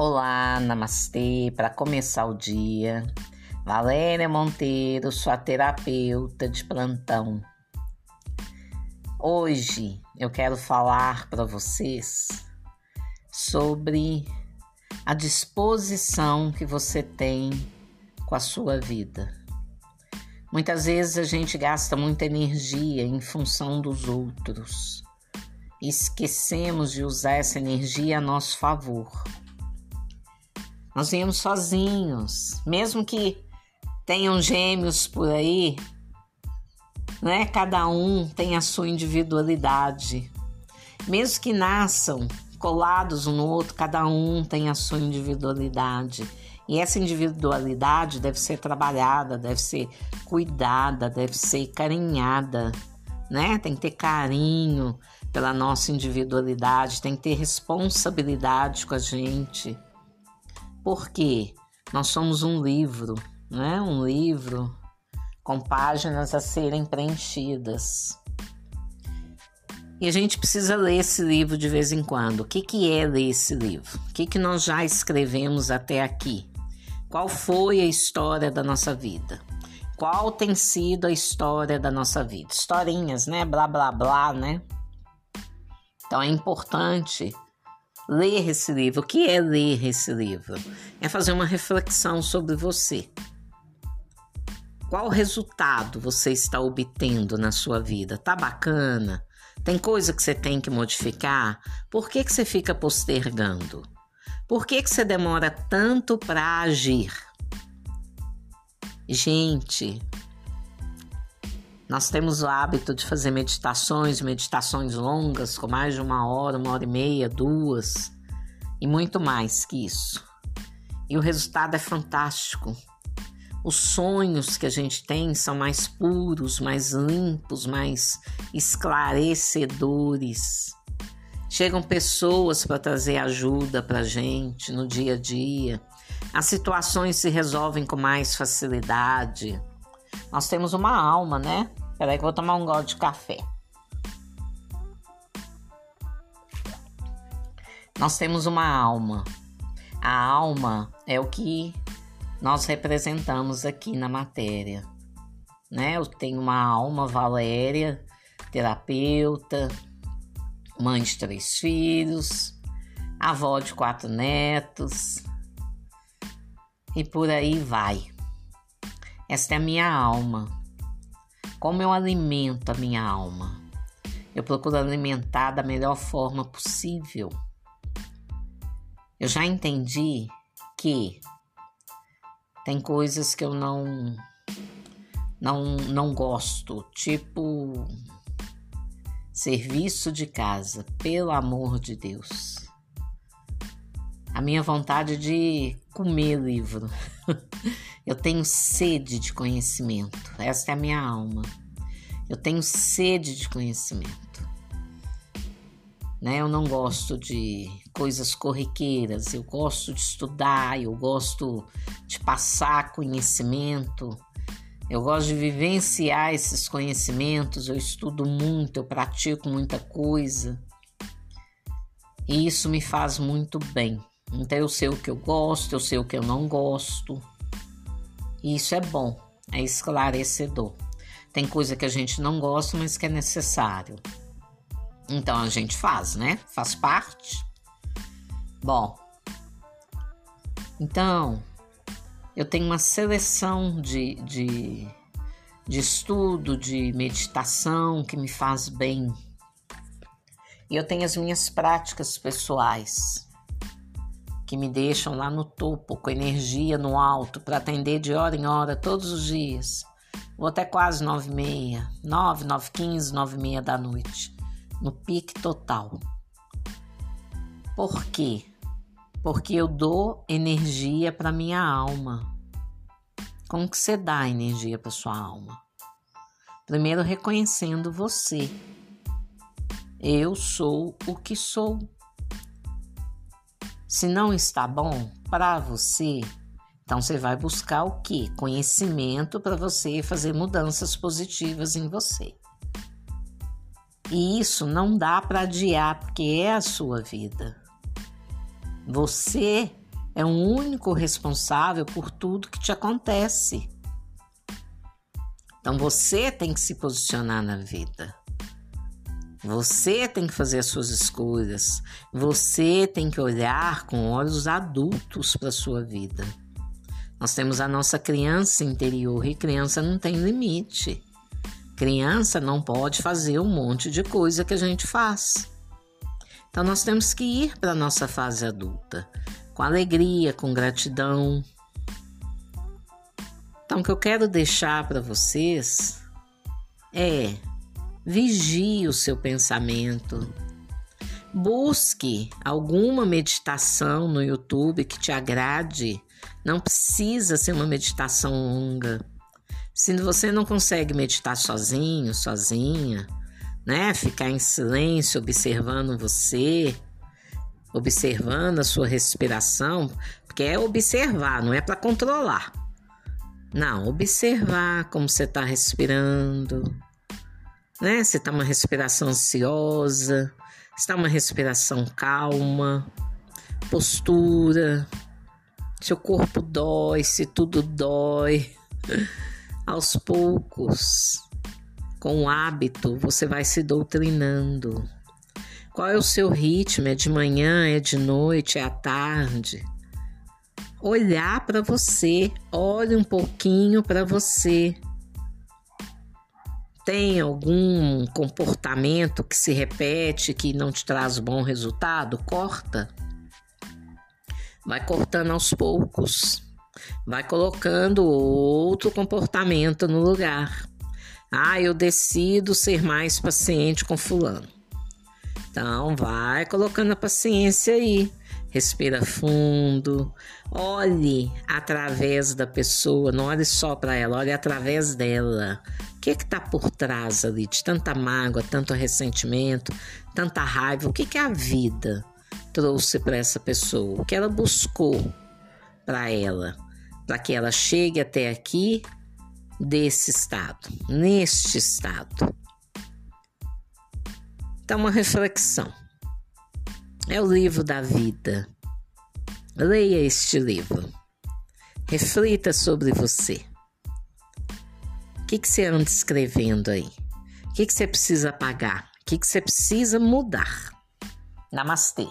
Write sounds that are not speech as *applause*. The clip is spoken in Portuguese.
Olá, namastê, para começar o dia. Valéria Monteiro, sua terapeuta de plantão. Hoje eu quero falar para vocês sobre a disposição que você tem com a sua vida. Muitas vezes a gente gasta muita energia em função dos outros. Esquecemos de usar essa energia a nosso favor. Nós viemos sozinhos, mesmo que tenham gêmeos por aí, né? Cada um tem a sua individualidade. Mesmo que nasçam colados um no outro, cada um tem a sua individualidade. E essa individualidade deve ser trabalhada, deve ser cuidada, deve ser carinhada, né? Tem que ter carinho pela nossa individualidade, tem que ter responsabilidade com a gente. Porque nós somos um livro, né? Um livro com páginas a serem preenchidas. E a gente precisa ler esse livro de vez em quando. O que, que é ler esse livro? O que, que nós já escrevemos até aqui? Qual foi a história da nossa vida? Qual tem sido a história da nossa vida? Historinhas, né? Blá, blá, blá, né? Então é importante ler esse livro. O que é ler esse livro? É fazer uma reflexão sobre você. Qual resultado você está obtendo na sua vida? Tá bacana? Tem coisa que você tem que modificar? Por que, que você fica postergando? Por que, que você demora tanto para agir? Gente, nós temos o hábito de fazer meditações, meditações longas, com mais de uma hora, uma hora e meia, duas, e muito mais que isso. E o resultado é fantástico. Os sonhos que a gente tem são mais puros, mais limpos, mais esclarecedores. Chegam pessoas para trazer ajuda para a gente no dia a dia. As situações se resolvem com mais facilidade. Nós temos uma alma, né? Peraí que eu vou tomar um gole de café. Nós temos uma alma. A alma é o que nós representamos aqui na matéria. Né? Eu tenho uma alma, Valéria, terapeuta, mãe de três filhos, avó de quatro netos e por aí vai. Esta é a minha alma. Como eu alimento a minha alma? Eu procuro alimentar da melhor forma possível. Eu já entendi que tem coisas que eu não não não gosto, tipo serviço de casa, pelo amor de Deus. A minha vontade de comer livro. *laughs* Eu tenho sede de conhecimento. Essa é a minha alma. Eu tenho sede de conhecimento. Né? Eu não gosto de coisas corriqueiras. Eu gosto de estudar, eu gosto de passar conhecimento. Eu gosto de vivenciar esses conhecimentos. Eu estudo muito, eu pratico muita coisa. E isso me faz muito bem. Então eu sei o que eu gosto, eu sei o que eu não gosto. E isso é bom, é esclarecedor. Tem coisa que a gente não gosta, mas que é necessário. Então a gente faz, né? Faz parte. Bom, então eu tenho uma seleção de, de, de estudo, de meditação que me faz bem. E eu tenho as minhas práticas pessoais que me deixam lá no topo, com energia no alto, para atender de hora em hora, todos os dias. Vou até quase nove e meia, nove, nove quinze, nove e meia da noite, no pique total. Por quê? Porque eu dou energia para minha alma. Como que você dá energia para sua alma? Primeiro reconhecendo você. Eu sou o que sou. Se não está bom para você, então você vai buscar o que? Conhecimento para você fazer mudanças positivas em você. E isso não dá para adiar, porque é a sua vida. Você é o único responsável por tudo que te acontece. Então você tem que se posicionar na vida. Você tem que fazer as suas escolhas. Você tem que olhar com olhos adultos para sua vida. Nós temos a nossa criança interior e criança não tem limite. Criança não pode fazer um monte de coisa que a gente faz. Então nós temos que ir para a nossa fase adulta com alegria, com gratidão. Então o que eu quero deixar para vocês é vigie o seu pensamento. Busque alguma meditação no YouTube que te agrade. Não precisa ser uma meditação longa. Se você não consegue meditar sozinho, sozinha, né? Ficar em silêncio, observando você, observando a sua respiração, porque é observar, não é para controlar. Não, observar como você está respirando, né? Se está uma respiração ansiosa, se está uma respiração calma, postura, se o corpo dói, se tudo dói *laughs* aos poucos, com o hábito, você vai se doutrinando. Qual é o seu ritmo? É de manhã, é de noite, é à tarde? Olhar para você, olhe um pouquinho para você. Tem algum comportamento que se repete que não te traz bom resultado? Corta. Vai cortando aos poucos vai colocando outro comportamento no lugar. Ah, eu decido ser mais paciente com fulano. Então, vai colocando a paciência aí. Respira fundo. Olhe através da pessoa, não olhe só para ela, olhe através dela. O que é que tá por trás ali de tanta mágoa, tanto ressentimento, tanta raiva? O que que a vida trouxe para essa pessoa? O que ela buscou para ela? para que ela chegue até aqui desse estado, neste estado. Então, uma reflexão. É o livro da vida. Leia este livro. Reflita sobre você. O que, que você anda escrevendo aí? O que, que você precisa apagar? O que, que você precisa mudar? Namastê.